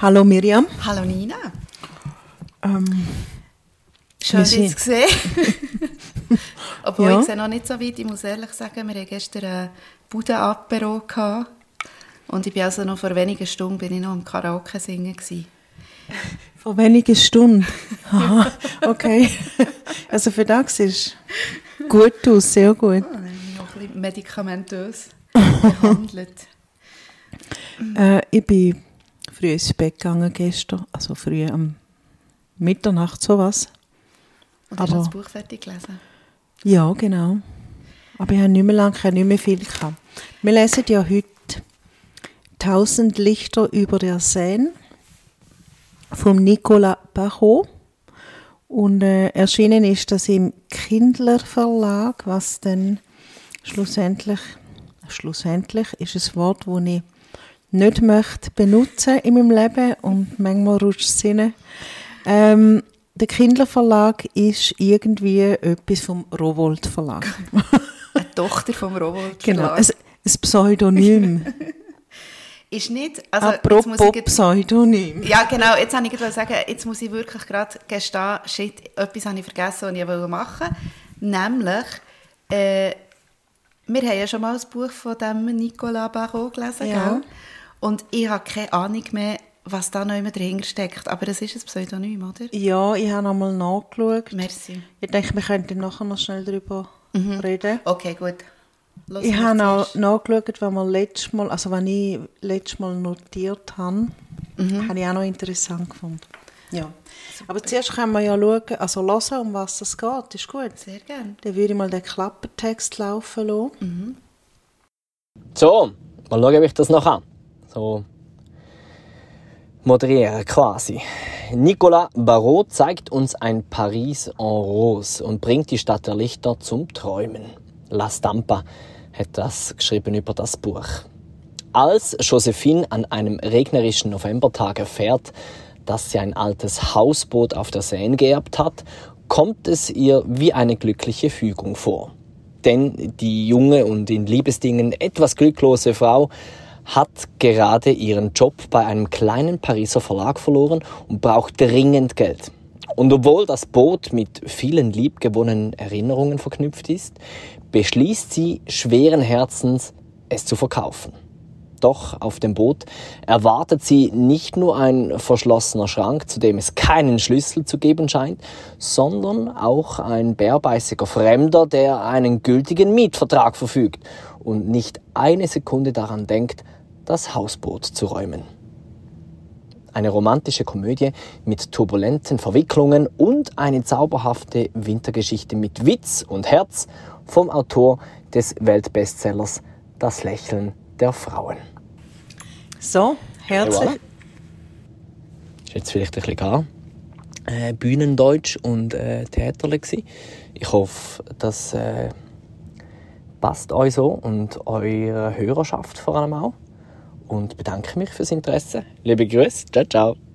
Hallo Miriam. Hallo Nina. Ähm, Schön, dich zu sehen. Obwohl Ja. ich sehe noch nicht so weit. Ich muss ehrlich sagen, wir hatten gestern ein Budenapero. Und ich bin also noch vor wenigen Stunden bin ich noch am Karaoke singen gewesen. vor wenigen Stunden. Aha, okay. Also für das ist gut aus, sehr gut. Bin ich noch ein bisschen medikamentös behandelt. Äh, ich bin früh ins Bett gegangen gestern, also früh am Mitternacht sowas. Und hast du Aber- das Buch fertig gelesen? Ja, genau. Aber ich habe nicht mehr lange, ich habe nicht mehr viel gehabt. Wir lesen ja heute «Tausend Lichter über der Seine» vom Nicolas Barrault. Und äh, erschienen ist das im Kindler Verlag, was dann schlussendlich, schlussendlich ist ein Wort, das ich nicht möchte benutzen in meinem Leben und manchmal rutscht es rein. Ähm, der Kindler Verlag ist irgendwie etwas vom Rowold Verlag. Eine Tochter vom Robot. genau, ein, ein Pseudonym. Ist nicht, also jetzt Apropos muss ich jetzt- Pseudonym. Ja, genau. Jetzt wollte ich gerade sagen, jetzt muss ich wirklich gerade gestehen, shit, etwas habe ich vergessen, was ich wollte machen Nämlich, äh, wir haben ja schon mal ein Buch von dem Nicolas Barrault gelesen, Ja. gell? Und ich habe keine Ahnung mehr, was da noch immer dahinter steckt. Aber das ist ein Pseudonym, oder? Ja, ich habe nochmal nachgeschaut. Merci. Ich denke, wir könnten nachher noch schnell darüber reden. Okay, gut. Los, Ich habe auch nachgeschaut, was wir letztes Mal, also wenn ich letztes Mal notiert habe, habe ich auch noch interessant gefunden. Ja. Aber zuerst können wir ja schauen, also hören, um was es geht. Ist gut. Sehr gerne. Dann würde ich mal den Klappertext laufen lassen. So, mal schauen, ob ich das noch kann. So moderieren quasi. Nicolas Barrault zeigt uns ein Paris en rose und bringt die Stadt der Lichter zum Träumen. La Stampa hat das geschrieben über das Buch. Als Josephine an einem regnerischen Novembertag erfährt, dass sie ein altes Hausboot auf der Seine geerbt hat, kommt es ihr wie eine glückliche Fügung vor. Denn die junge und in Liebesdingen etwas glücklose Frau hat gerade ihren Job bei einem kleinen Pariser Verlag verloren und braucht dringend Geld. Und obwohl das Boot mit vielen liebgewonnenen Erinnerungen verknüpft ist, beschließt sie schweren Herzens, es zu verkaufen. Doch auf dem Boot erwartet sie nicht nur ein verschlossener Schrank, zu dem es keinen Schlüssel zu geben scheint, sondern auch ein bärbeißiger Fremder, der einen gültigen Mietvertrag verfügt und nicht eine Sekunde daran denkt, das Hausboot zu räumen. Eine romantische Komödie mit turbulenten Verwicklungen und eine zauberhafte Wintergeschichte mit Witz und Herz vom Autor des Weltbestsellers Das Lächeln der Frauen. So, herzlich. Ist jetzt vielleicht ein bisschen gar äh, Bühnendeutsch und äh, Theaterle gsi. Ich hoffe, das äh, passt euch so und eurer Hörerschaft vor allem auch. Und bedanke mich fürs Interesse. Liebe Grüße. Ciao, ciao.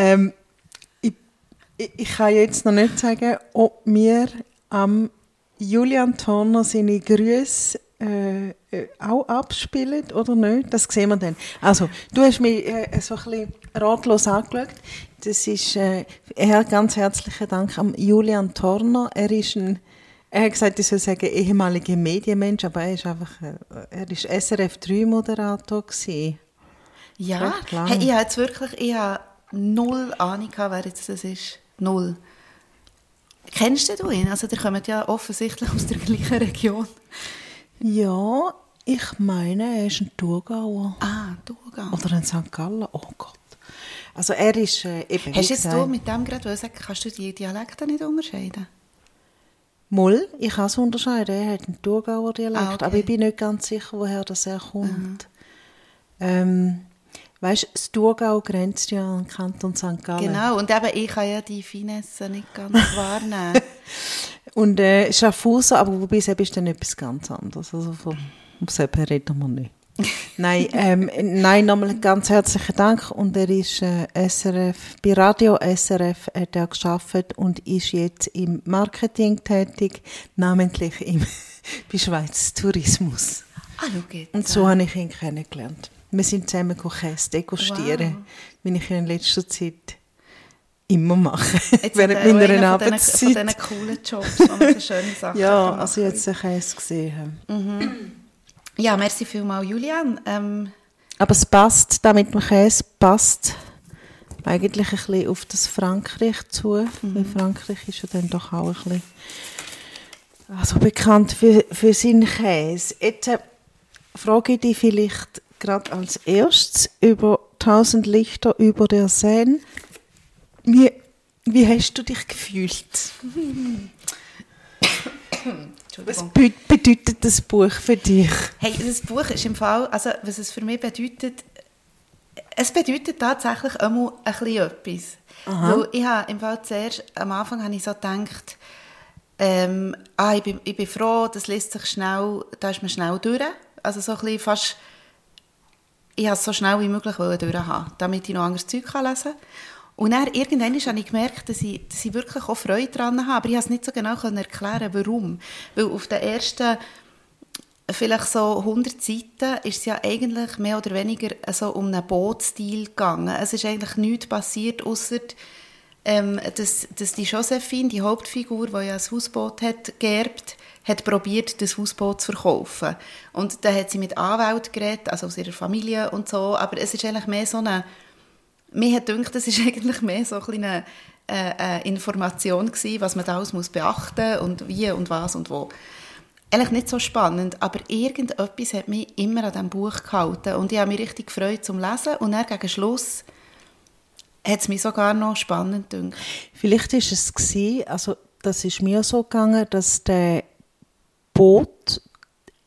Ähm, ich, ich, kann jetzt noch nicht sagen, ob wir am Julian Turner seine Grüße äh, äh, auch abspielen oder nicht. Das sehen wir dann. Also, du hast mich äh, so ein bisschen ratlos angeschaut. Das ist äh, ganz herzlichen Dank am Julian Turner. Er ist ein er hat gesagt, ich soll sagen, ehemaliger Medienmensch, aber er ist einfach, äh, er ist SRF 3 Moderator gewesen. Ja, hey, ich habe jetzt wirklich, ich habe null Ahnung, gehabt, wer jetzt das ist. Null. Kennst du ihn? Also, der kommt ja offensichtlich aus der gleichen Region. Ja, ich meine, er ist ein Thurgauer. Ah, Thurgau. Oder ein St. Gallen. Oh Gott. Also er ist äh, eben, Hast jetzt gesagt, du mit dem gerade sagen, kannst du die Dialekte nicht unterscheiden? Moll, ich kann es unterscheiden, er hat einen Thurgauer Dialekt, Ah, okay. aber ich bin nicht ganz sicher, woher das herkommt. Ähm, weißt du, das Thurgau grenzt ja an den Kanton St. Gallen. Genau, und eben, ich kann ja die Finesse nicht ganz wahrnehmen. Und äh, Schaffhausen, aber wobei es ist dann etwas ganz anderes. Also von, um selber reden wir nicht. Nein, ähm, nein, nochmal ganz herzlichen Dank. Und er ist äh, SRF, bei Radio SRF hat er geschafft und ist jetzt im Marketing tätig, namentlich im, bei Schweiz Tourismus. ah, jetzt. Und so habe ich ihn kennengelernt. Wir sind zusammen Käse degustieren, wie ich in letzter Zeit immer mache, Jetzt während er meiner Arbeitszeit. Von diesen coolen Jobs, wo man so schöne Sachen Ja, also kann. jetzt einen Käse gesehen haben. Ja, merci vielmals, Julian. Ähm, Aber es passt, da mit dem Käse passt eigentlich ein bisschen auf das Frankreich zu. Weil Frankreich ist ja dann doch auch ein bisschen also bekannt für, für seinen Käse. Jetzt äh, frage ich dich vielleicht gerade als erstes über 1000 Lichter über der Seine. Wie, wie hast du dich gefühlt? Was be- bedeutet das Buch für dich? Hey, das Buch ist im Fall, also was es für mich bedeutet, es bedeutet tatsächlich einmal ein bisschen etwas. Weil ich habe im Fall zuerst, am Anfang habe ich so gedacht, ähm, ah, ich, bin, ich bin froh, das liest sich schnell, da ist man schnell durch. Also so ein bisschen fast, ich wollte es so schnell wie möglich durchhaben, damit ich noch anderes Zeug lesen kann. Und dann irgendwann habe ich gemerkt, dass ich, dass ich wirklich auch Freude daran habe, aber ich konnte es nicht so genau erklären, warum. Weil auf den ersten vielleicht so 100 Seiten ist es ja eigentlich mehr oder weniger so um einen Bootstil gegangen. Es ist eigentlich nichts passiert, außer ähm, dass, dass die Josephine, die Hauptfigur, die ja ein Hausboot hat geerbt, hat probiert, das Hausboot zu verkaufen. Und dann hat sie mit Anwälten geredet, also aus ihrer Familie und so, aber es ist eigentlich mehr so eine mir hat gedacht, das ist eigentlich mehr so eine, äh, Information gewesen, was man da alles muss beachten und wie und was und wo. Eigentlich nicht so spannend, aber irgendetwas hat mich immer an diesem Buch gehalten und ich habe mich richtig gefreut zum Lesen und dann gegen Schluss hat es mich sogar noch spannend gedacht. Vielleicht ist es gewesen, also das ist mir so gegangen, dass der Boot,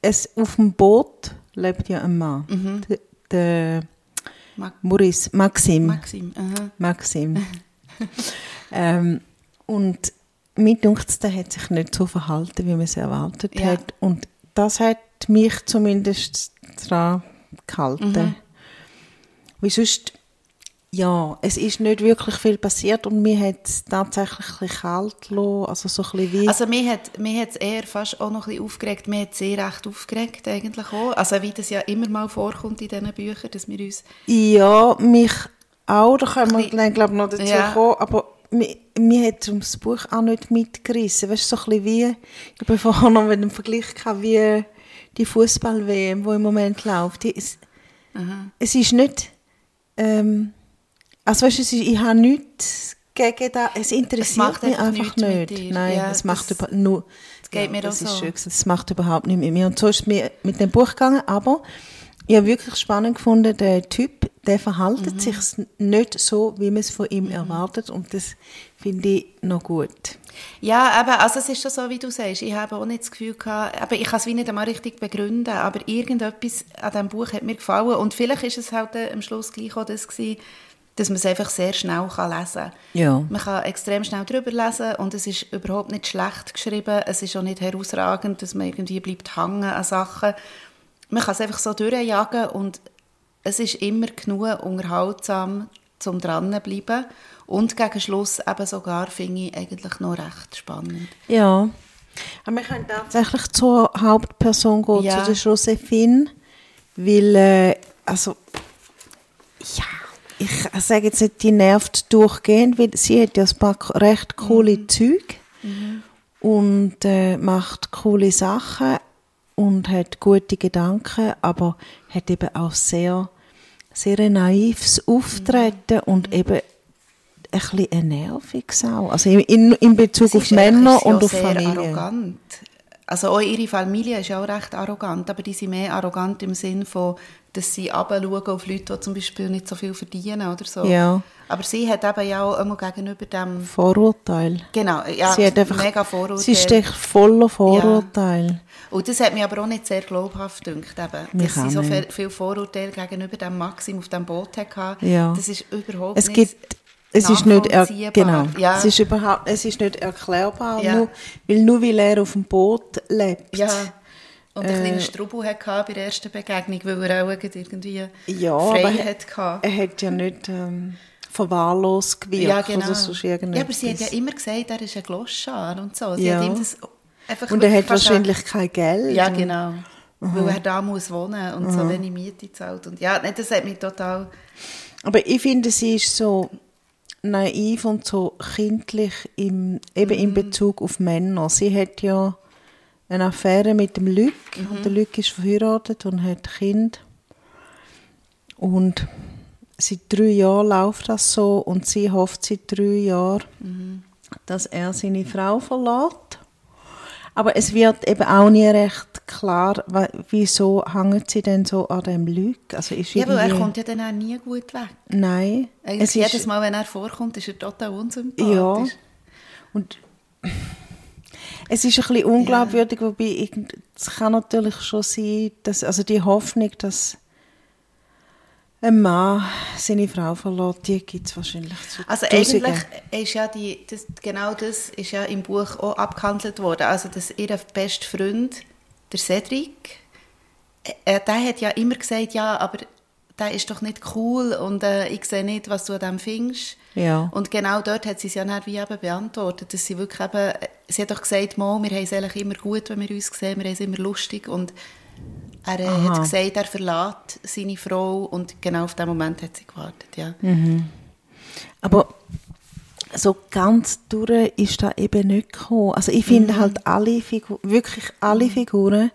es, auf dem Boot lebt ja ein Mann. Der, der Ma Maurice, Maxim. Maxim. aha. Maxim. ähm, und mir dunkt der hat sich nicht so verhalten, wie man es erwartet Ja. hat. Und das hat mich zumindest daran gehalten. Mhm. Weil sonst, ja, es ist nicht wirklich viel passiert und mir hat es tatsächlich ein kalt gelassen, also so ein bisschen wie... Also mir hat mir hat's eher fast auch noch ein bisschen aufgeregt, mir hat es sehr recht aufgeregt eigentlich auch. Also wie das ja immer mal vorkommt in diesen Büchern, dass wir uns Ja, mich auch, da können wir dann, glaube ich, noch dazu Ja. kommen, aber mir, mir hat das Buch auch nicht mitgerissen. Weißt du, so ein bisschen wie, ich habe vorher noch mit einem Vergleich gehabt, wie die Fußball-WM, die im Moment läuft. Die, es, es ist nicht, ähm, also weißt du, es ich habe nichts gegen das, es interessiert macht mich einfach nicht. Nein, Ja, es macht über, nur, das geht mir das auch ist so. schön es macht überhaupt nicht mit mir. Und so ist es mir mit dem Buch gegangen, aber ich habe wirklich spannend gefunden, der Typ, der verhaltet Mhm. sich nicht so, wie man es von ihm erwartet und das finde ich noch gut. Ja, aber also es ist schon so, wie du sagst. Ich habe auch nicht das Gefühl gehabt, aber ich kann es wie nicht einmal richtig begründen, aber irgendetwas an diesem Buch hat mir gefallen und vielleicht ist es halt äh, am Schluss gleich auch das gewesen, dass man es einfach sehr schnell kann lesen kann. Ja. Man kann extrem schnell drüber lesen und es ist überhaupt nicht schlecht geschrieben. Es ist auch nicht herausragend, dass man irgendwie bleibt hängen an Sachen. Man kann es einfach so durchjagen und es ist immer genug unterhaltsam, zum dran zu bleiben. Und gegen Schluss eben sogar finde ich eigentlich noch recht spannend. Ja. Aber wir können tatsächlich zur Hauptperson gehen, Ja. zu der Josephine, weil, äh, also, ja, ich sage jetzt nicht, die nervt durchgehend, weil sie hat ja ein paar recht coole Züge und äh, macht coole Sachen und hat gute Gedanken, aber hat eben auch sehr, sehr ein naives Auftreten und eben ein bisschen ein nerviges auch. Also in, in Bezug auf ist Männer sehr- und auf sehr Familie. arrogant. Also auch ihre Familie ist ja auch recht arrogant, aber die sind mehr arrogant im Sinn von, dass sie runterschauen auf Leute, die zum Beispiel nicht so viel verdienen oder so. Ja. Aber sie hat eben ja auch immer gegenüber dem... Vorurteil. Genau, ja, sie hat einfach, mega Vorurteile. Sie ist echt voller Vorurteil. Und das hat mich aber auch nicht sehr glaubhaft gedacht, eben, dass sie so viel, viel Vorurteile gegenüber dem Maxim auf dem Boot hatte. Ja. Das ist überhaupt Es nicht es ist nicht, er, genau, Ja. es ist überhaupt, es ist nicht erklärbar, Ja. nur, weil nur weil er auf dem Boot lebt. Ja. Und ein Äh, kleiner Strubel hatte bei der ersten Begegnung, weil er auch irgendwie Ja, frei aber hatte. er hat ja nicht ähm, verwahrlost gewirkt Ja, genau. sonst ja, aber sie hat ja immer gesagt, er ist ein Gloschar und so. Sie Ja. hat ihm das einfach Und er hat wahrscheinlich kein Geld. Ja, genau. Weil er da muss wohnen und so wenig Miete zahlt. Und ja, das hat mich total... Aber ich finde, sie ist so naiv und so kindlich im, eben Mhm. in Bezug auf Männer. Sie hat ja eine Affäre mit dem Luc Mhm. und der Luc ist verheiratet und hat Kind. Und seit drei Jahren läuft das so und sie hofft seit drei Jahren, Mhm. dass er seine Frau verlässt. Aber es wird eben auch nie recht klar, wieso hängt sie denn so an dem Luc? Also ist Ja, weil er kommt ja dann auch nie gut weg. Nein. Eigentlich Es jedes Mal, wenn er vorkommt, ist er total unsympathisch. Ja. Und es ist ein bisschen unglaubwürdig, wobei ich, es kann natürlich schon sein, dass, also die Hoffnung, dass ein Mann seine Frau verlässt, die gibt es wahrscheinlich zu Also Tausenden. eigentlich ist ja die, das, genau das ist ja im Buch auch abgehandelt worden. Also dass ihr bester Freund, der Cedric, äh, der hat ja immer gesagt, ja, aber der ist doch nicht cool und äh, ich sehe nicht, was du an dem findest. Ja. Und genau dort hat sie es ja dann wie eben beantwortet, dass sie wirklich eben, sie hat doch gesagt, Mo, wir haben es eigentlich immer gut, wenn wir uns sehen, wir haben es immer lustig und er äh, Aha. hat gesagt, er verlässt seine Frau und genau auf den Moment hat sie gewartet, ja. Aber so ganz durch ist da eben nicht gekommen. Also ich Mhm. finde halt alle Figuren, wirklich alle Figuren,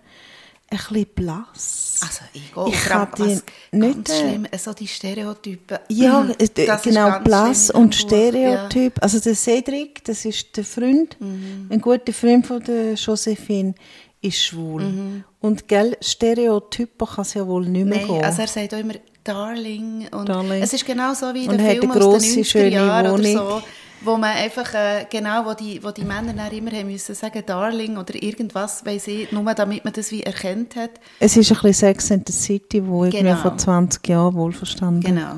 ein bisschen blass. Also ich gehe Ich kann die nicht, äh, schlimm, so die Stereotypen. Ja, Mhm. es- Das genau, Blass und Stereotyp. Also der Cedric, das ist der Freund, Mhm. ein guter Freund von der Josephine, ist schwul. Und gell, Stereotypen kann es ja wohl nicht Ja. mehr Nein, gehen. also er sagt auch immer Darling. Und Darling. Es ist genau so wie in Und den hat Filmen aus den 90er schöne Jahren oder so. Wo man einfach, äh, genau, wo die, wo die Männer dann immer haben müssen sagen Darling oder irgendwas, weil sie, nur damit man das wie erkannt hat. es ist ein bisschen Sex and the City, wo irgendwie Genau. vor 20 Jahren wohlverstanden Genau.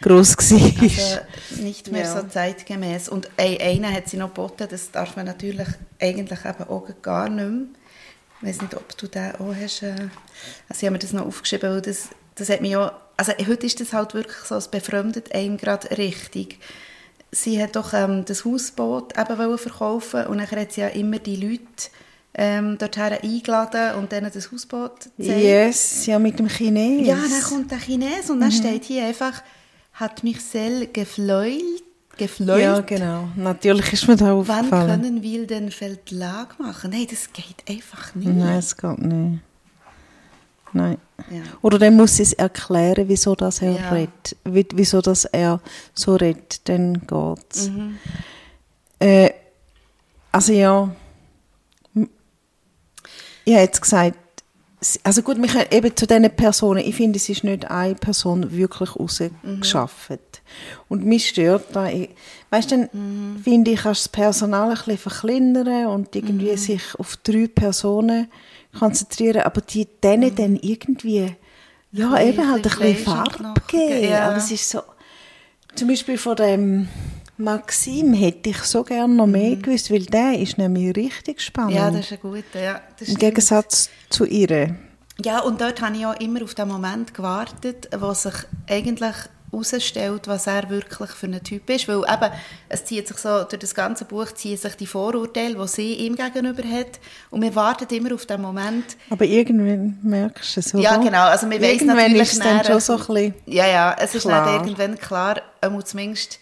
gross war. Also nicht mehr Ja. so zeitgemäß. Und ein- einer hat sie noch geboten, das darf man natürlich eigentlich eben auch gar nicht mehr. Ich weiß nicht, ob du den auch hast. äh, Also ich habe mir das noch aufgeschrieben, weil das, das hat mich auch... Also heute ist das halt wirklich so, es befremdet einem gerade richtig. Sie hat doch ähm, das Hausboot eben verkaufen und dann hat sie ja immer die Leute ähm, dorthin eingeladen und denen das Hausboot gezeigt. Yes, ja, mit dem Chines. Ja, dann kommt der Chines und dann steht hier einfach, hat mich sehr gefleut, gefleut. Ja, genau. Natürlich ist mir da Wann aufgefallen. können wir den Verlag machen? Nein, das geht einfach nicht. Nein, es geht nicht. Nein. Ja. Oder dann muss es erklären, wieso das er Ja. redet. Wie- Wieso das er so redet, dann geht's. Mhm. Äh, also ja, ich habe jetzt gesagt, also gut, wir können eben zu diesen Personen, ich finde, es ist nicht eine Person wirklich rausgeschafft. Und mich stört da, weißt du, dann finde ich, kannst das Personal ein bisschen verkleinern und irgendwie sich auf drei Personen konzentrieren, aber die denen dann irgendwie, ja, Ein eben halt ein bisschen Farbe geben. ja. Aber es ist so, zum Beispiel von dem Maxim hätte ich so gerne noch mehr gewusst, weil der ist nämlich richtig spannend. Ja, das ist ein guter. Ja, Im. Gegensatz zu ihr. Ja, und dort habe ich auch immer auf den Moment gewartet, wo sich eigentlich herausstellt, was er wirklich für ein Typ ist. Weil eben, es zieht sich so, durch das ganze Buch ziehen sich die Vorurteile, die sie ihm gegenüber hat. Und wir warten immer auf den Moment, Aber irgendwann merkst du es, oder? Ja, genau. Also wir Irgendwann natürlich ist es dann schon so ein bisschen... Ja, ja, es ist Klar. dann irgendwann klar, einmal zumindest,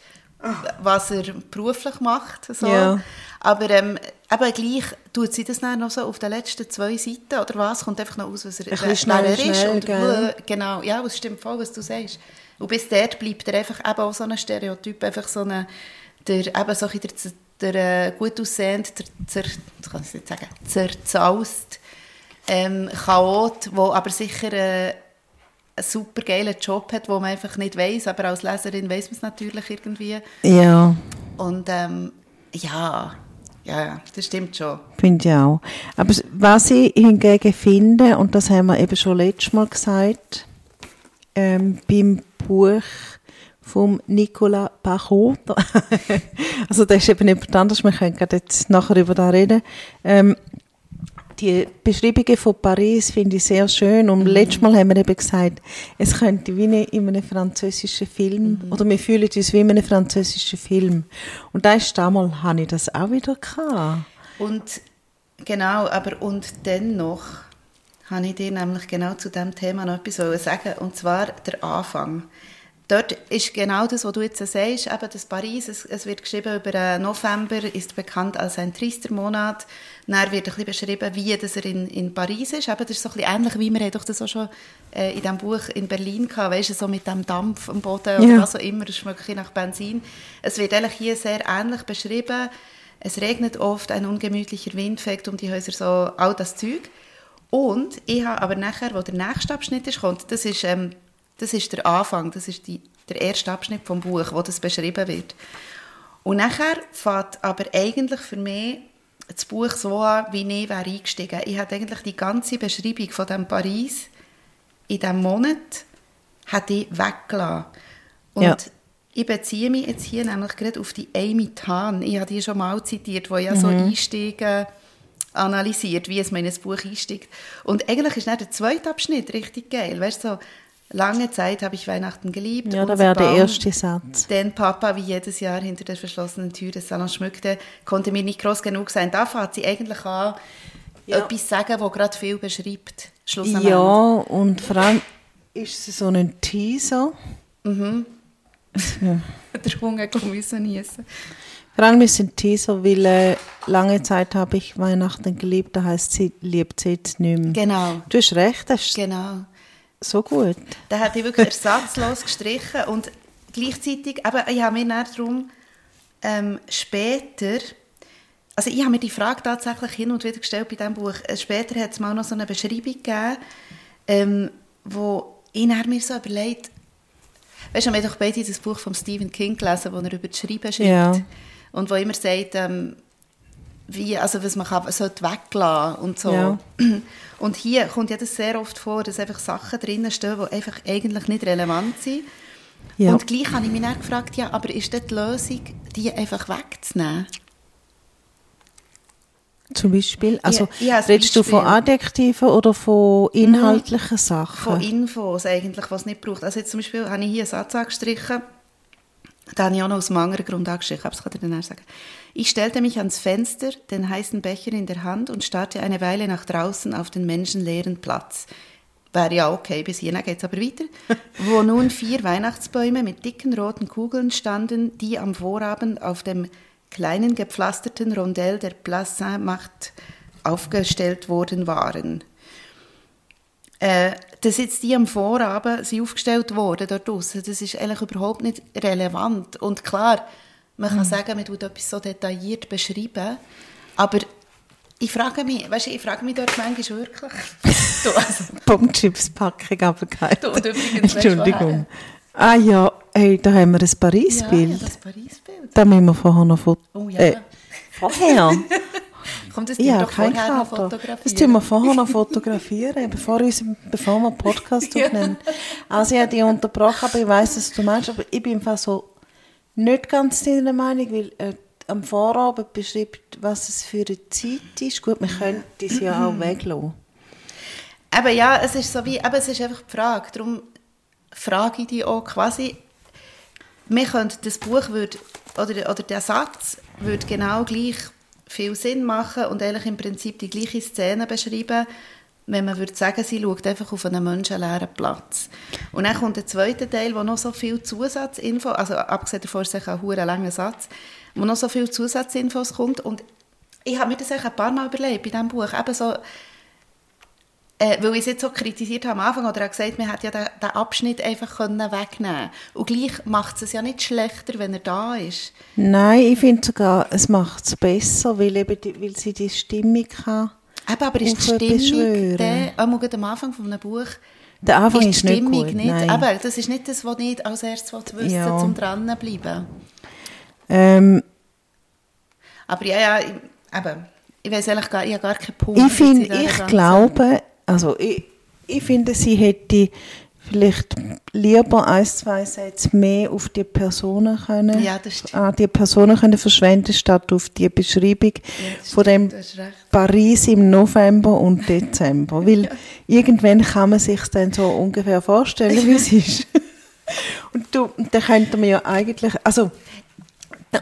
was er beruflich macht. So. Ja. Aber ähm, eben gleich tut sie das dann noch so auf den letzten zwei Seiten, oder was? Kommt einfach noch aus, was er Ein wer schnell, er ist. schnell, und, äh, genau, ja, es stimmt voll, was du sagst. Und bis dort bleibt er einfach eben auch so ein Stereotyp, einfach so eine, der, eben so ein der, der äh, gut aussehend, der, zer, kann ich nicht sagen, zerzaust ähm, Chaot, der aber sicher äh, einen super geilen Job hat, wo man einfach nicht weiß, aber als Leserin weiß man es natürlich irgendwie. Ja. Und ähm, ja, ja, das stimmt schon. Finde ich auch. Aber was ich hingegen finde, und das haben wir eben schon letztes Mal gesagt, ähm, beim Buch vom Nicolas Parot, also das ist eben jemand anderes, wir können jetzt nachher über das reden, ähm, die Beschreibungen von Paris finde ich sehr schön. Und mhm. letztes Mal haben wir eben gesagt, es könnte wie in einem französischen Film, mhm. oder wir fühlen uns wie in einem französischen Film. Und da ist damals, habe ich das auch wieder gehabt. Und genau, aber und dennoch habe ich dir nämlich genau zu dem Thema noch etwas sagen und zwar der Anfang dort ist genau das, was du jetzt sagst, eben das Paris, es, es wird geschrieben über November, ist bekannt als ein trister Monat. Dann wird ein bisschen beschrieben, wie das er in, in Paris ist. Eben, das ist so ein bisschen ähnlich, wie wir doch das auch schon äh, in diesem Buch in Berlin hatten, weißt du, so mit dem Dampf am Boden oder was auch immer, es schmeckt nach Benzin. Es wird eigentlich hier sehr ähnlich beschrieben. Es regnet oft, ein ungemütlicher Wind fegt um die Häuser, so all das Zeug. Und ich habe aber nachher, wo der nächste Abschnitt ist, kommt, das ist ähm, das ist der Anfang, das ist die, der erste Abschnitt vom Buch, wo das beschrieben wird. Und nachher fängt aber eigentlich für mich das Buch so an, wie ich wäre eingestiegen. Ich hatte eigentlich die ganze Beschreibung von dem Paris in diesem Monat hat ich weggelassen. Und ja. ich beziehe mich jetzt hier nämlich gerade auf die Amy Tan. Ich habe die schon mal zitiert, wo ja mhm. so Einstiege analysiert, wie es in ein Buch einsteigt. Und eigentlich ist dann der zweite Abschnitt richtig geil. Weißt du, so, Lange Zeit habe ich Weihnachten geliebt. Ja, da wäre der erste Satz. Den Papa wie jedes Jahr hinter der verschlossenen Tür des Salons schmückte, konnte mir nicht groß genug sein. Da fängt sie eigentlich an, ja. etwas sagen, wo gerade viel beschreibt. Ja, und vor allem ist es so ein Teaser. Mhm. Ja. der Hunger müssen ist es ein Teaser, weil äh, lange Zeit habe ich Weihnachten geliebt, da heißt sie liebt sie jetzt nicht mehr. Genau. Du hast recht. Das genau so gut. Da hat ich wirklich ersatzlos gestrichen und gleichzeitig, aber ich habe mir dann darum ähm, später, also ich habe mir die Frage tatsächlich hin und wieder gestellt bei diesem Buch. Äh, später hat es mal noch so eine Beschreibung gegeben, ähm, wo ich mir so überlegt, weißt du, wir haben doch beide das Buch von Stephen King gelesen, wo er über das Schreiben schreibt ja. und wo immer sagt, ähm, wie, also was man kann, sollte weglassen und so. Ja. Und hier kommt ja das sehr oft vor, dass einfach Sachen drinnen stehen, die einfach eigentlich nicht relevant sind. Ja. Und gleich habe ich mich dann gefragt, ja, aber ist das die Lösung, die einfach wegzunehmen? Zum Beispiel? Also ja, redest du von Adjektiven oder von inhaltlichen Sachen? Von Infos eigentlich, was nicht braucht. Also jetzt zum Beispiel habe ich hier einen Satz angestrichen, den habe ich auch noch aus einem anderen Grund angestrichen, aber das kann ich dann sagen. Ich stellte mich ans Fenster, den heißen Becher in der Hand und starrte eine Weile nach draußen auf den menschenleeren Platz. Wäre ja okay, bis hierhin geht es aber weiter. wo nun vier Weihnachtsbäume mit dicken roten Kugeln standen, die am Vorabend auf dem kleinen gepflasterten Rondell der Place Saint-Marthe aufgestellt worden waren. Äh, dass jetzt die am Vorabend sind aufgestellt wurden dort draussen, das ist eigentlich überhaupt nicht relevant. Und klar, man kann mhm. sagen, man tut etwas so detailliert beschreiben, aber ich frage mich, weißt du, ich frage mich dort manchmal wirklich. du, also, Pumpchips-Packung abgegeben. Entschuldigung. Ah ja, hey, da haben wir ein Paris-Bild. Ja, das Paris-Bild. Da müssen wir vorher noch Foto... Oh ja. Äh, vorher? Kommt das ja, kein vorher noch fotografieren? Das tun wir vorher noch fotografieren, bevor, uns, bevor wir Podcast aufnehmen. Also ich habe dich unterbrochen, aber ich weiss, was du meinst, aber ich bin einfach so nicht ganz deiner Meinung, weil äh, am Vorabend beschreibt, was es für eine Zeit ist. Gut, wir können es ja auch weglassen. Aber ja, es ist so wie, aber es ist einfach die Frage. Darum frage ich dich auch quasi, wir könnten das Buch würde, oder, oder der Satz würde genau gleich viel Sinn machen und eigentlich im Prinzip die gleiche Szene beschreiben, wenn man würde sagen, sie schaut einfach auf einen menschenleeren Platz. Und dann kommt der zweite Teil, wo noch so viel Zusatzinfo, also abgesehen davon ist es ein langer Satz, wo noch so viel Zusatzinfos kommt und ich habe mir das ein paar Mal überlegt bei diesem Buch, eben so, äh, weil ich es jetzt so kritisiert habe am Anfang, oder er hat gesagt, man hätte ja den, den Abschnitt einfach können wegnehmen Und gleich macht es ja nicht schlechter, wenn er da ist. Nein, ich finde sogar, es macht es besser, weil, eben die, weil sie die Stimmung kann. Eben, aber ist die Stimmung, der, auch am Anfang von einem Buch, der Anfang ist, die Stimmung nicht, gut, nicht nein. aber das ist nicht das, was nicht als erstes wissen Ja. zum dranbleiben. Ähm, Aber ja, ja, ich, eben, ich weiß ehrlich gar, ich habe gar keinen Punkt. ich dieser ich glaube, also ich, ich finde, sie hätte vielleicht lieber ein, zwei Sätze mehr auf die Personen können, Ja, an die Personen können verschwenden, statt auf die Beschreibung das von dem. Paris im November und Dezember. Weil irgendwann kann man sich dann so ungefähr vorstellen, wie es ist. Und du, da könnte man ja eigentlich, also,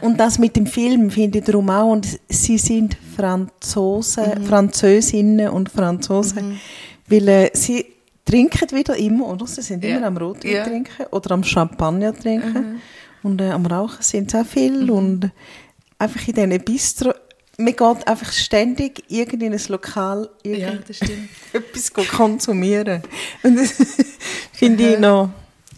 und das mit dem Film finde ich darum auch, und sie sind Franzosen, Mhm. Französinnen und Franzosen, weil äh, sie trinken wieder immer, oder? Sie sind Ja. immer am Rotwein Ja. Mhm. trinken oder am Champagner trinken. Und äh, am Rauchen sind sie auch viel. Und einfach in diesen Bistro, man geht einfach ständig irgend in ein Lokal Ja, irgend das stimmt. etwas go konsumieren. Und das finde ich noch,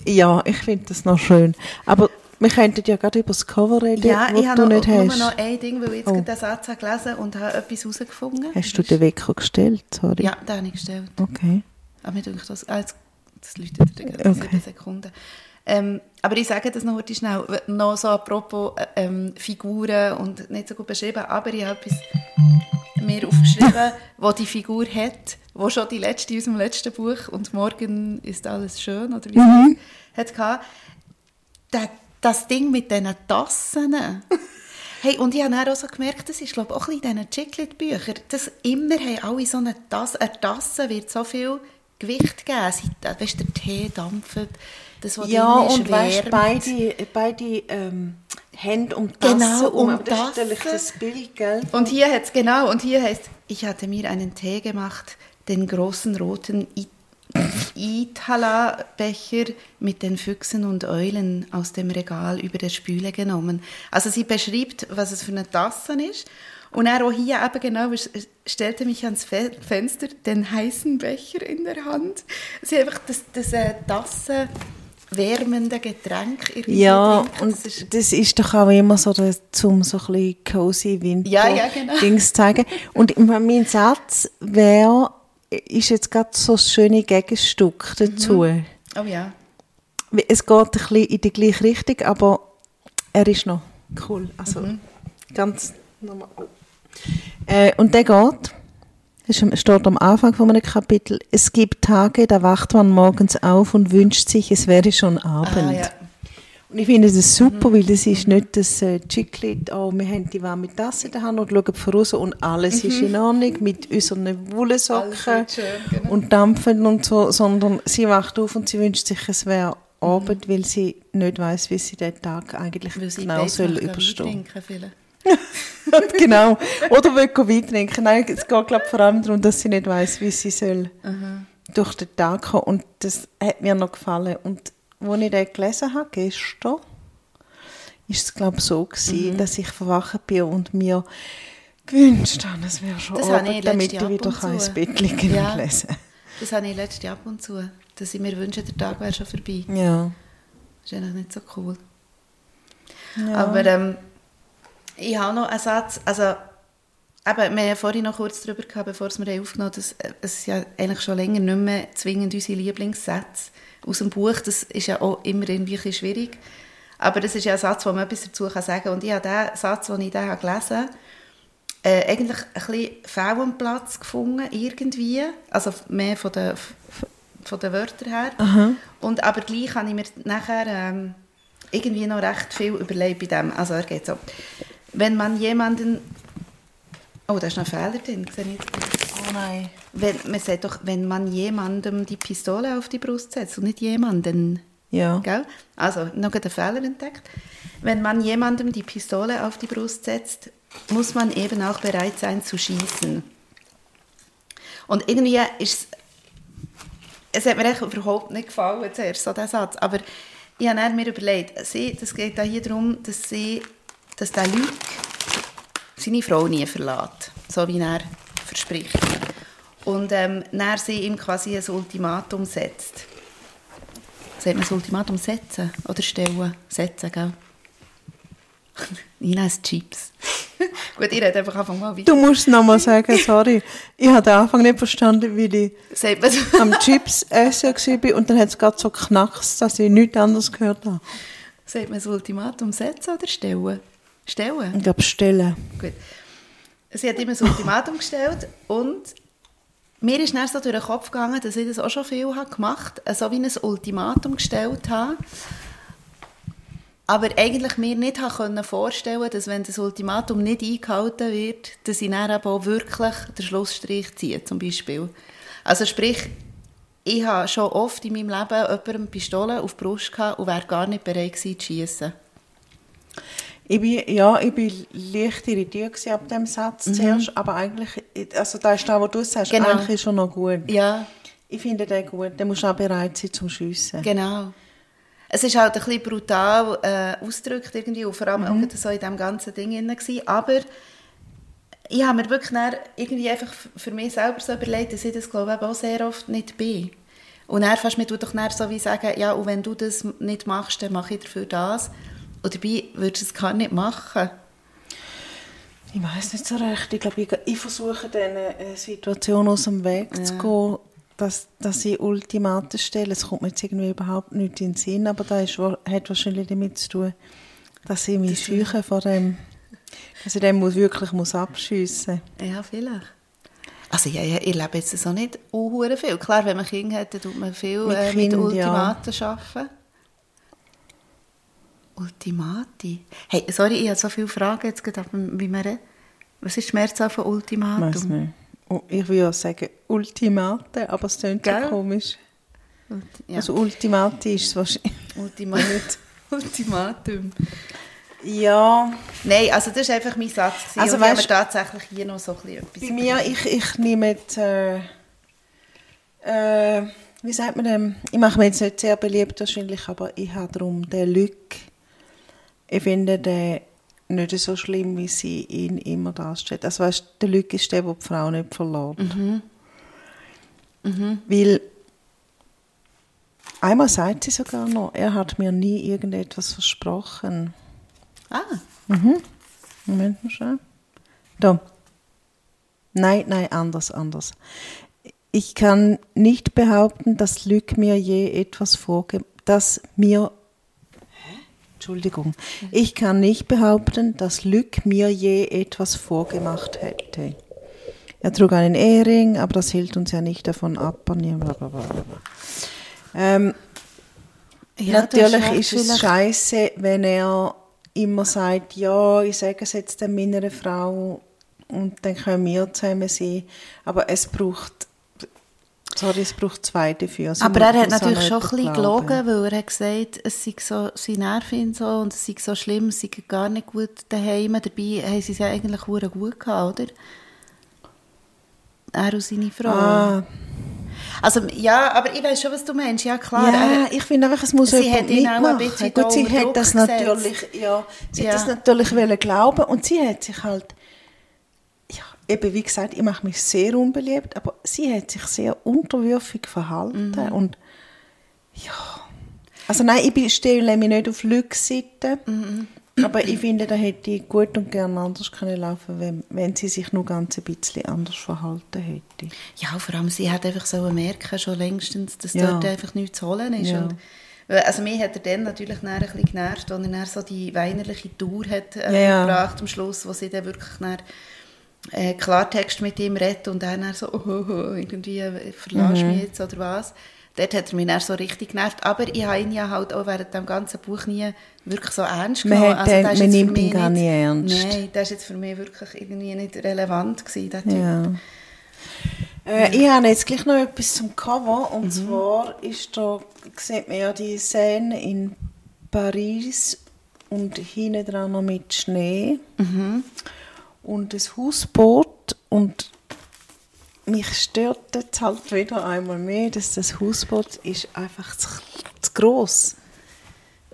ja, ich finde das noch schön. Aber wir könnten ja gerade über das Cover reden, Ja, ich habe du noch, nicht nur hast. noch ein Ding, weil ich jetzt Oh. gerade den Satz habe gelesen und habe etwas herausgefunden. Hast du den Wecker gestellt? Sorry. Ja, den habe ich gestellt. Okay. Aber mir denkt das, ah, jetzt, das läutet in Okay. sieben Sekunden. Ähm, aber ich sage das noch heute schnell, noch so apropos äh, ähm, Figuren und nicht so gut beschrieben, aber ich habe etwas mir aufgeschrieben, wo die Figur hat, wo schon die letzte aus dem letzten Buch und morgen ist alles schön, oder wie Mhm. hat gehabt. Das Ding mit diesen Tassen. Hey, und ich habe dann auch so gemerkt, das ist glaube ich, auch ein bisschen in diesen Chiclet-Büchern, dass immer haben alle so eine Tasse, eine Tasse wird so viel Gewicht geben. Äh, weißt, der Tee dampft, das, was Ja, ist, und weißt, beide, beide ähm, Hände um Tasse Genau, um. um das ist Tasse. das Bild, gell? Und hier hat's genau, und hier heißt, ich hatte mir einen Tee gemacht, den großen roten I- Itala-Becher mit den Füchsen und Eulen aus dem Regal über der Spüle genommen. Also sie beschreibt, was es für eine Tasse ist. Und er auch hier eben genau, stellte mich ans Fe Fenster, den heißen Becher in der Hand. Sie einfach das, das äh, Tasse wärmende Getränk irgendwie Ja, trinken. und Das ist- das ist doch auch immer so, zum so ein bisschen cozy Winter Ja, ja, genau. Zeigen. Und mein Satz wäre, ist jetzt gerade so das schöne Gegenstück dazu. Oh ja. Es geht ein bisschen in die gleiche Richtung, aber er ist noch cool. Also Mhm. ganz normal. Äh, und der geht, es steht am Anfang von einem Kapitel, es gibt Tage, da wacht man morgens auf und wünscht sich, es wäre schon Abend. Ah, ja. Und ich finde das super, weil das ist nicht das äh, Chiclet, oh, wir haben die warme Tasse in der Hand und schauen voraus und alles ist in Ordnung mit unseren Wollsocken Mhm. Genau. und dampfen und so, sondern sie wacht auf und sie wünscht sich, es wäre Abend, weil sie nicht weiß, wie sie den Tag eigentlich Mhm. Weil genau soll überstehen. vielleicht. genau. Oder will Wein trinken. Nein, es geht glaub, vor allem darum, dass sie nicht weiß, wie sie soll durch den Tag kommen. Und das hat mir noch gefallen. Und als ich den gelesen habe, gestern, ist es glaube so gewesen, Mhm. dass ich verwacht bin und mir gewünscht habe, es wäre schon Das habe ich Abend, damit ich wieder und ins. Bett liegen Ja. und lesen Das habe ich letztes Jahr ab und zu. Dass ich mir wünsche, der Tag wäre schon vorbei. Ja. Das ist eigentlich nicht so cool. ja. Aber ähm, ich habe noch einen Satz. Also, eben, wir haben ja vorhin noch kurz darüber gehabt, bevor wir aufgenommen haben, dass äh, es ja eigentlich schon länger nicht mehr zwingend unsere Lieblingssätze aus dem Buch. Das ist ja auch immer irgendwie ein bisschen schwierig. Aber das ist ja ein Satz, wo man etwas dazu kann sagen kann. Und ich habe den Satz, den ich habe gelesen äh, eigentlich ein bisschen fehl am Platz gefunden, irgendwie. Also mehr von den, von den Wörtern her. Und, aber gleich habe ich mir nachher ähm, irgendwie noch recht viel überlegt bei dem. Also er geht so. Wenn man jemanden... Oh, da ist noch ein Fehler drin. Sehe ich jetzt. Oh nein. Wenn, man sagt doch, wenn man jemandem die Pistole auf die Brust setzt und nicht jemanden. Ja. Gell? Also, noch einen Fehler entdeckt. Wenn man jemandem die Pistole auf die Brust setzt, muss man eben auch bereit sein zu schießen. Und irgendwie ist es hat mir echt überhaupt nicht gefallen zuerst, so der Satz. Aber ich habe mir überlegt, sie, das geht da hier darum, dass, sie, dass der Luc seine Frau nie verlässt, so wie er verspricht. Und ähm, dann sie ihm quasi ein Ultimatum setzt. Sagt man das Ultimatum setzen oder stellen? Setzen, gell? Nina ist Chips. Gut, ihr redet einfach einfach mal weiter. Du musst nochmal sagen, sorry. Ich habe den Anfang nicht verstanden, wie ich am Chips essen war und dann hat es gerade so geknackst, dass ich nichts anderes gehört habe. Sagt man das Ultimatum setzen oder stellen? Stellen? Ich glaube, stellen. Gut. Sie hat immer das Ultimatum gestellt und mir ist dann so durch den Kopf gegangen, dass ich das auch schon viel habe gemacht habe, so wie ein Ultimatum gestellt habe. Aber eigentlich mir nicht können vorstellen dass wenn das Ultimatum nicht eingehalten wird, dass ich dann auch wirklich den Schlussstrich ziehe, zum Beispiel. Also sprich, ich habe schon oft in meinem Leben jemandem Pistole auf die Brust gehabt und wäre gar nicht bereit gewesen zu schiessen. Ich bin, ja, ich bin leicht irritiert ab dem Satz zuerst, aber eigentlich, also da ist das, was du sagst, Genau. eigentlich ist schon noch gut. Ja, Ich finde den gut, der muss auch bereit sein zum Schiessen. Genau. Es ist halt ein bisschen brutal äh, ausgedrückt irgendwie und vor allem auch gerade so in diesem ganzen Ding drin gewesen. Aber ich habe mir wirklich dann irgendwie einfach für mich selber so überlegt, dass ich das glaube ich auch sehr oft nicht bin. Und dann fast mir doch dann so wie sagen, ja, und wenn du das nicht machst, dann mache ich dafür das. Und dabei würdest du es gar nicht machen. Ich weiß nicht so recht. Ich glaube, ich, ich versuche diesen äh, Situationen aus dem Weg zu gehen, dass, dass ich Ultimaten stelle. Es kommt mir jetzt irgendwie überhaupt nicht in den Sinn, aber das ist, hat wahrscheinlich damit zu tun, dass ich mich scheue vor dem, dass ich dem muss, wirklich muss abschiessen Ja, vielleicht. Also ja, ja, ich lebe jetzt so nicht unhure viel. Klar, wenn man Kinder hat, dann tut man viel Mit äh, mit Kind, Ultimaten arbeiten. Ultimati? Hey, sorry, ich habe so viele Fragen jetzt gerade, wie man. Was ist Mehrzahl von Weiß Ultimatum? nicht. Oh, Ich würde ja sagen Ultimate, aber es klingt so Gell? komisch. Ulti- Ja. Also Ultimate ist es wahrscheinlich. Ultima Ultimatum. Ja, Nein, also das ist einfach mein Satz. gewesen. Also Und habe weißt- mir tatsächlich hier noch so ein bisschen etwas bei mir, ich, ich nehme jetzt, äh, äh, wie sagt man dem? Ich mache mir jetzt nicht sehr beliebt wahrscheinlich, aber ich habe darum den Lück. Ich finde den nicht so schlimm, wie sie ihn immer darstellt. Also weißt, der Lück ist der, der die Frau nicht verlässt. Weil einmal sagt sie sogar noch, er hat mir nie irgendetwas versprochen. Ah, Moment mal schnell. Da. Nein, nein, anders, anders. Ich kann nicht behaupten, dass Lück mir je etwas vorge... dass mir... Entschuldigung. Ich kann nicht behaupten, dass Lück mir je etwas vorgemacht hätte. Er trug einen Ehering, aber das hielt uns ja nicht davon ab. Ähm, Ja, Natürlich ist es scheiße, wenn er immer sagt, ja, ich sage es jetzt meiner Frau und dann können wir zusammen sein. Aber es braucht, sorry, es braucht zwei dafür. Sie Aber er hat natürlich schon ein bisschen gelogen, weil er hat gesagt, es sei so, sie nerven ihn so und es sei so schlimm, es sei gar nicht gut daheim. Dabei haben sie es ja eigentlich gut gehabt, oder? Er und seine Frau. Ah, Also, ja, aber ich weiß schon, was du meinst. Ja, klar. ja, er- ich finde einfach, es muss Sie jemand mitmachen. bisschen Gut, sie hat das gesetzt. natürlich, ja, sie Ja. hat das natürlich wollen glauben und sie hat sich halt, eben wie gesagt, ich mache mich sehr unbeliebt, aber sie hat sich sehr unterwürfig verhalten Mhm. und ja, also nein, ich bin- stelle mich nicht auf Lücks Seite, Mhm. aber ich finde, da hätte ich gut und gern anders können laufen, wenn, wenn sie sich nur ganz ein bisschen anders verhalten hätte. Ja, vor allem, sie hat einfach so merken, schon längstens, dass Ja. dort einfach nichts zu holen ist. Ja. Also mich hat er dann natürlich dann ein bisschen genervt, als er dann so die weinerliche Tour hat äh, Ja, ja. gebracht am Schluss, wo sie dann wirklich dann, äh, Klartext mit ihm redet und er dann so, oh, oh, oh, irgendwie äh, verlässt Mhm. mich jetzt oder was. Dort hat er mich dann so richtig genervt. Aber ich habe ihn ja halt auch während dem ganzen Buch nie wirklich so ernst Man genommen. hat Also, man nimmt ihn gar nicht- ernst. Nein, das ist jetzt für mich wirklich irgendwie nicht relevant gewesen, der Typ. Ja. Äh, ich habe jetzt gleich noch etwas zum Cover. Und zwar ist da, sieht man ja die Szene in Paris und hinten dran noch mit Schnee. Und das Hausboot. Und mich stört jetzt halt wieder einmal mehr, dass das Hausboot ist einfach zu, zu gross.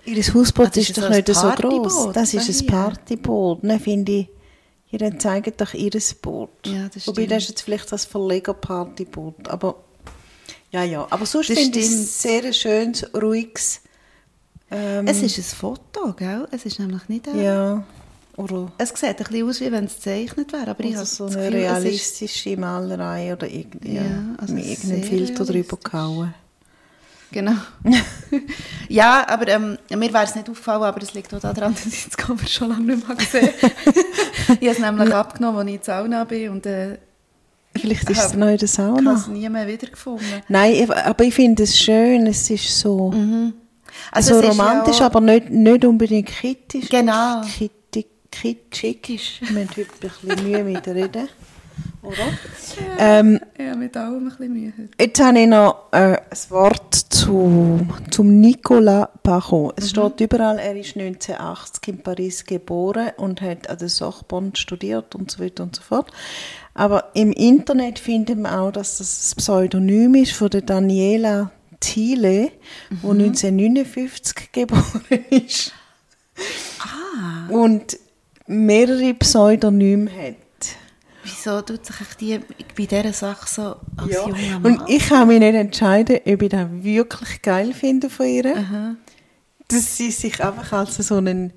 Ihr Hausboot Ah, das ist ist doch nicht so. Partyboot, Das ist da ein. Partyboot. Dann finde ich, Ja, dann zeigen doch ihr Boot. Ja, das Wobei, das ist jetzt vielleicht das Verlegerpartyboot. Aber, ja, ja. Aber sonst finde ich es sehr schönes, ruhiges, ähm, Es ist ein Foto, gell? Es ist nämlich nicht ein... ja, oder Es sieht ein bisschen aus, wie wenn es gezeichnet wäre, aber ich also habe so eine Gefühl, realistische Malerei oder irgend, ja, also mit irgendeinem sehr Filter drüber gehauen. Genau. ja, aber ähm, mir wäre es nicht aufgefallen, aber es liegt auch daran, dass ich das Cover schon lange nicht mehr gesehen habe. ich habe es nämlich abgenommen, als ich in der Sauna bin und äh, Vielleicht ist es noch in der ich habe Sauna. es nie mehr wiedergefunden. Nein, ich- aber ich finde es schön, es ist so, Also so romantisch, ja aber nicht, nicht unbedingt kritisch. Genau. Kittig, kitschig. Wir haben heute ein bisschen Mühe mit dem Reden. Oder? Ähm, Ja, mit allem ein bisschen Mühe. jetzt habe ich noch äh, ein Wort zu, zum Nicolas Barrault. Es steht überall, er ist 1980 in Paris geboren und hat an der Sorbonne studiert und so weiter und so fort. Aber im Internet findet man auch, dass das ein Pseudonym ist von der Daniela Thiele, die 1959 geboren ist. Und mehrere Pseudonyme hat. Wieso tut sich die bei dieser Sache so als Ja. junger Mann? Und ich kann mich nicht entscheiden, ob ich das wirklich geil finde von ihr. Dass sie sich einfach als so einen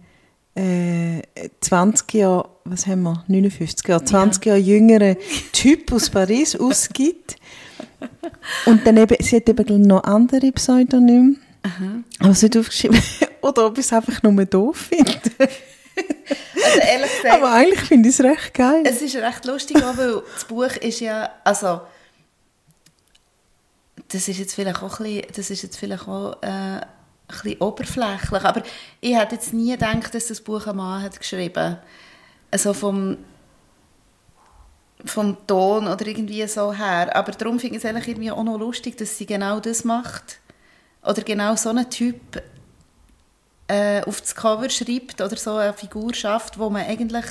äh, 20 Jahre, was haben wir, 59 Jahre, 20 Jahre jüngeren Typ aus Paris ausgibt. Und dann eben, sie hat eben noch andere Pseudonyme. Aber sie hat aufgeschrieben, oder ob ich es einfach nur doof finde. Also ehrlich gesagt, Aber eigentlich finde ich es recht geil. es ist recht lustig, auch, weil das Buch ist ja, also das ist jetzt vielleicht auch ein bisschen, das ist jetzt vielleicht auch äh, ein bisschen oberflächlich, aber ich hätte jetzt nie gedacht, dass das Buch ein Mann hat geschrieben. Also vom vom Ton oder irgendwie so her. Aber darum finde ich es eigentlich irgendwie auch noch lustig, dass sie genau das macht. Oder genau so einen Typ äh, auf das Cover schreibt oder so eine Figur schafft, wo man eigentlich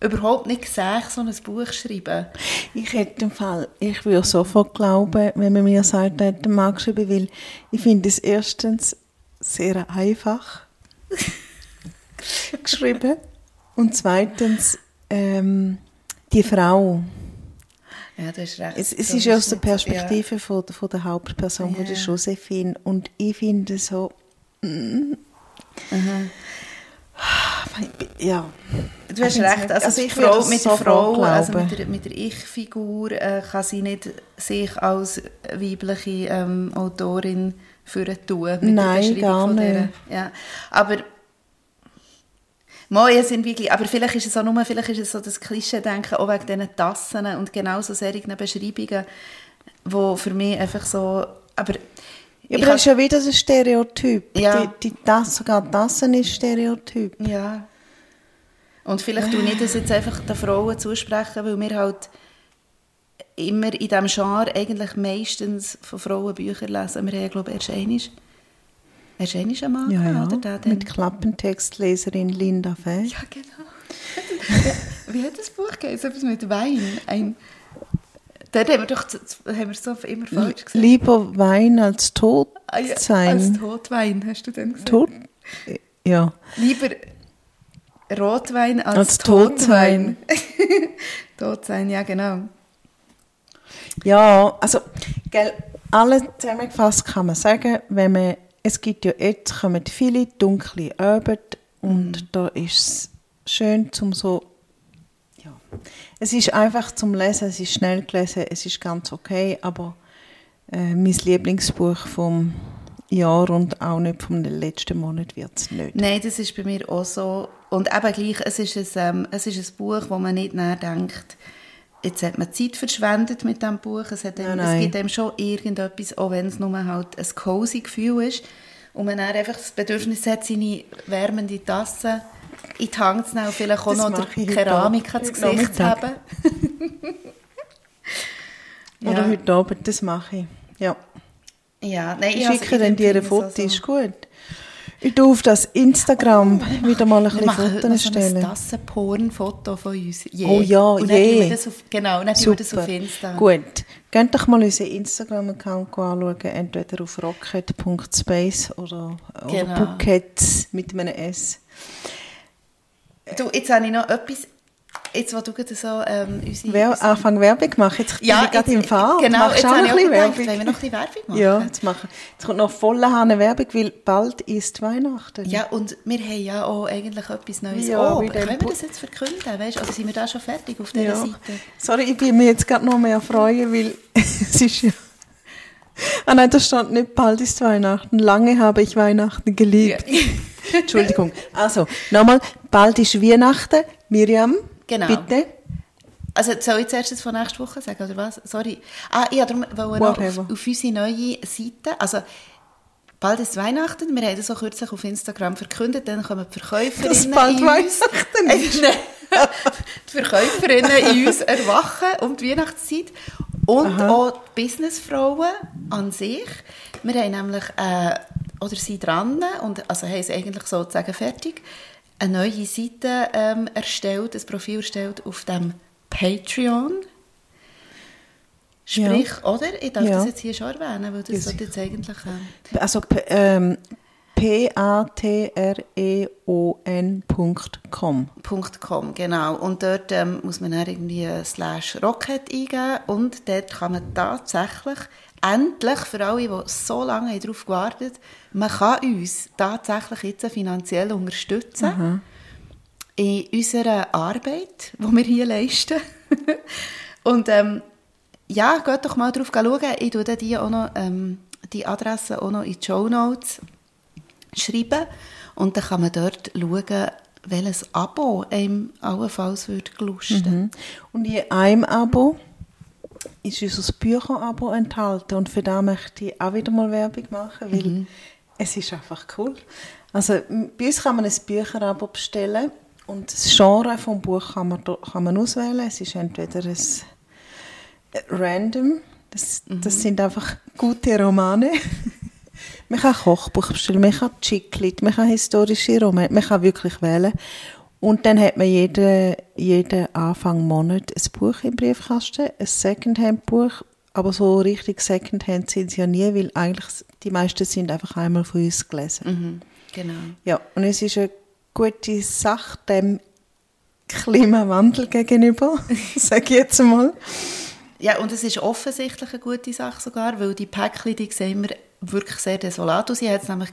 überhaupt nicht sieht, so ein Buch schreiben. Ich hätte im Fall, ich würde sofort glauben, wenn man mir sagt, er einen Mann geschrieben, weil ich finde es erstens sehr einfach geschrieben und zweitens ähm, die Frau. Ja, das ist recht. Es, es ist aus der Perspektive von, von der Hauptperson, von der Ja. Josephine und ich finde so, mm, ja. Ja. Du hast Ich recht. Also, die ich Frau, mit der sofort Frau, also mit der, mit der Ich-Figur, äh, kann sie nicht sich als weibliche ähm, Autorin führen tun. Nein, gar nicht. Ja. Aber Mal, sind wirklich, aber vielleicht ist es auch nur vielleicht ist es so das Klischee-Denken, auch wegen diesen Tassen und genau so solchen Beschreibungen, wo für mich einfach so, aber Ja, aber das ist ja wieder ein Stereotyp. Ja. Die, die Tasse, sogar Tassen ist Stereotyp. Ja. Und vielleicht tue ich das jetzt einfach den Frauen zusprechen, weil wir halt immer in diesem Genre eigentlich meistens von Frauen Bücher lesen. Wir haben, glaube ich, erst einmal, einen Mann Ja, ja. oder? Der dann- Mit Klappentextleserin Linda Fäh. Ja, genau. Wie hat das Buch geheißen? Etwas mit Wein. Ein Dort haben wir doch haben wir so immer falsch gesagt. Lieber Wein als tot Ah, sein. Als Totwein, hast du dann gesagt? Tot? Ja. Lieber Rotwein als, Als Totwein. Totwein. Totsein, ja genau. Ja, also, gell, alles zusammengefasst kann man sagen, wenn man, es gibt ja jetzt, kommen viele dunkle Abend und da ist es schön zum so, ja, es ist einfach zum Lesen, es ist schnell gelesen, es ist ganz okay, aber äh, mein Lieblingsbuch vom Jahr und auch nicht vom letzten Monat wird es nicht. Nein, das ist bei mir auch so. Und eben gleich, es ist ein, ähm, es ist ein Buch, wo man nicht nachdenkt, jetzt hat man Zeit verschwendet mit diesem Buch. Es, hat einem, Nein, es nein. gibt einem schon irgendetwas, auch wenn es nur halt ein cozy Gefühl ist. Und man dann einfach das Bedürfnis hat, seine wärmende Tasse in die Hand zu nehmen und vielleicht auch Das noch heute Keramik ans heute Gesicht zu haben. Oder Ja. heute Abend, das mache ich. Ja. Ja, nein, Ich also, schicke dann dir ein Foto, so. ist gut. Ich tue auf das Instagram wieder mal ein bisschen machen heute noch Fotos so ein stellen. Tassenporn-Foto von uns. Je. Oh ja, Und dann je. das auf, genau, dann tun wir das auf Insta. Gut. Geht doch mal unseren Instagram-Account anschauen, entweder auf rocket.space oder, oder Genau. Bucket mit einem S. Du, jetzt habe ich noch etwas jetzt, wo du gerade so ähm, unsere... Wer, Anfang Werbung machen. Jetzt bin ich gerade im Fahr. Genau, jetzt auch habe ich bisschen gedacht, wollen wir noch ein bisschen Werbung machen? Ja, jetzt, machen. jetzt kommt noch volle Hahn Werbung, weil bald ist Weihnachten. Ja, und wir haben ja auch eigentlich etwas Neues. Ja, dem können wir das jetzt verkünden? Weißt? Oder sind wir da schon fertig auf dieser Ja. Seite? Sorry, ich bin mir jetzt gerade noch mehr freuen, weil es ist ja... Ah nein, da stand nicht, bald ist Weihnachten. Lange habe ich Weihnachten geliebt. Entschuldigung. Also, nochmal, bald ist Weihnachten. Miriam, Genau. bitte. Also soll ich zuerst das von nächster Woche sagen, oder was? Sorry. Ah, ja, darum wollen wir auf, auf unsere neue Seite, also bald ist Weihnachten, wir haben das auch kürzlich auf Instagram verkündet, dann kommen die Verkäuferinnen Dass bald in uns... Weihnachten ist. die Verkäuferinnen in uns erwachen um die Weihnachtszeit und auch die Businessfrauen an sich. Wir haben nämlich, äh, oder sind dran, und, also haben es eigentlich sozusagen fertig, eine neue Seite ähm, erstellt, ein Profil erstellt auf dem Patreon. Sprich, oder? Ich darf Ja. das jetzt hier schon erwähnen, weil das Ja, sollte jetzt eigentlich... Ähm, Also, ähm, p-a-t-r-e-o-n.com. .com, genau. Und dort ähm, muss man dann irgendwie äh, slash rocket eingeben und dort kann man tatsächlich, endlich für alle, die so lange haben darauf gewartet man kann uns tatsächlich jetzt finanziell unterstützen in unserer Arbeit, die wir hier leisten. und ähm, ja, geht doch mal drauf schauen. Ich tue die, auch noch, ähm, die Adresse auch noch in die Show Notes schreiben und dann kann man dort schauen, welches Abo einem allenfalls würde gelusten. Und in einem Abo ist unser Bücherabo enthalten. Und für das möchte ich auch wieder mal Werbung machen, weil es ist einfach cool. Also bei uns kann man ein Bücherabo bestellen und das Genre vom Buch kann man, kann man auswählen. Es ist entweder ein äh, Random, das, das sind einfach gute Romane. Man kann Kochbuch bestellen, man kann Chiclet, man kann historische Romane, man kann wirklich wählen. Und dann hat man jeden, jeden Anfang Monat ein Buch im Briefkasten, ein Secondhand-Buch, aber so richtig Secondhand sind sie ja nie, weil eigentlich die meisten sind einfach einmal von uns gelesen. Mhm, genau. Ja, und es ist eine gute Sache dem Klimawandel gegenüber, sage ich jetzt mal. Ja, und es ist offensichtlich eine gute Sache sogar, weil die Päckchen, die sehen wir wirklich sehr desolat aus. Ich habe jetzt nämlich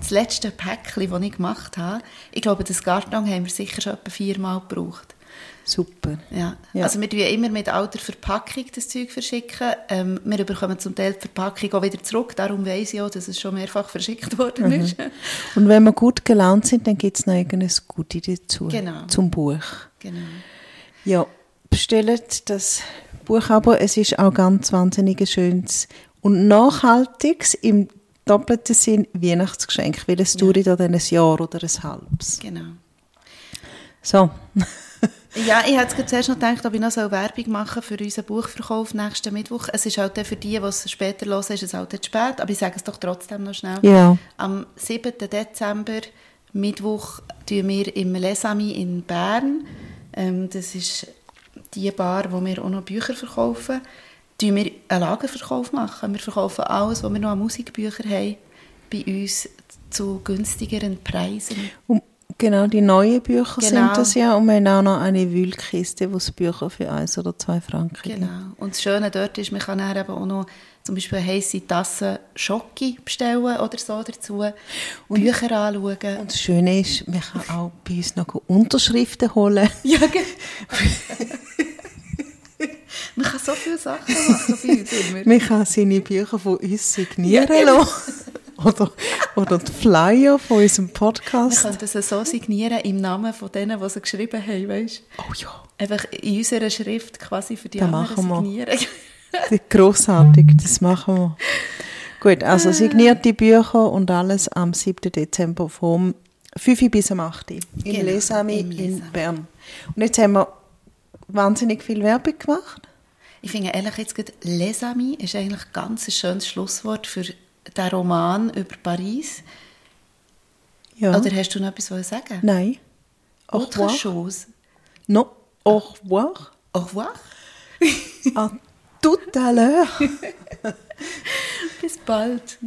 das letzte Päckchen, das ich gemacht habe, ich glaube, das Karton haben wir sicher schon etwa viermal gebraucht. Super. Ja. Ja. Also wir tun immer mit alter Verpackung das Zeug verschicken. Ähm, wir bekommen zum Teil die Verpackung auch wieder zurück. Darum weiss ich auch, dass es schon mehrfach verschickt worden Mhm. ist. Und wenn wir gut gelaunt sind, dann gibt es noch irgendein Gute dazu. Genau. Zum Buch. genau. Ja, bestellt das Buch aber. Es ist auch ganz wahnsinnig ein schönes und nachhaltiges im doppelten Sinn Weihnachtsgeschenk, weil es dauert dann ein Jahr oder ein halbes. genau. So, Ja, ich hätte zuerst noch gedacht, ob ich noch so Werbung machen für unseren Buchverkauf nächsten Mittwoch. Es ist halt für die, die es später hören, ist es halt jetzt spät, aber ich sage es doch trotzdem noch schnell. Ja. Am 7. Dezember, Mittwoch, tun wir im Lesami in Bern, ähm, das ist die Bar, wo wir auch noch Bücher verkaufen, tun wir einen Lagerverkauf machen. Wir verkaufen alles, was wir noch an Musikbüchern haben, bei uns zu günstigeren Preisen. und genau die neuen Bücher Genau. sind das ja. Und wir haben auch noch eine Wühlkiste, wo es Bücher für eins oder zwei Franken gibt. Genau. Und das Schöne dort ist, man kann dann eben auch noch zum Beispiel eine heisse Tasse Schoki bestellen oder so dazu, Bücher anschauen. Und das Schöne ist, man kann auch bei uns noch Unterschriften holen. ja, ge- man kann so viele Sachen machen. Man kann seine Bücher von uns signieren lassen. Oder, oder die Flyer von unserem Wir Podcast. können das so signieren im Namen von denen, die sie geschrieben haben, weißt Oh ja. Einfach in unserer Schrift quasi für die Das anderen machen wir. signieren. Das ist grossartig, das machen wir. Gut, also signierte Bücher und alles am 7. Dezember vom 5 bis am 8. Im Genau, Lesami in. Bern. Und jetzt haben wir wahnsinnig viel Werbung gemacht. Ich finde ehrlich, jetzt gerade «Les ist eigentlich ganz ein schönes Schlusswort für den Roman über Paris. Ja. Oder hast du noch etwas zu sagen? Nein. Au Autre revoir. chose. Non. Au revoir. Au revoir. À tout à l'heure. Bis bald.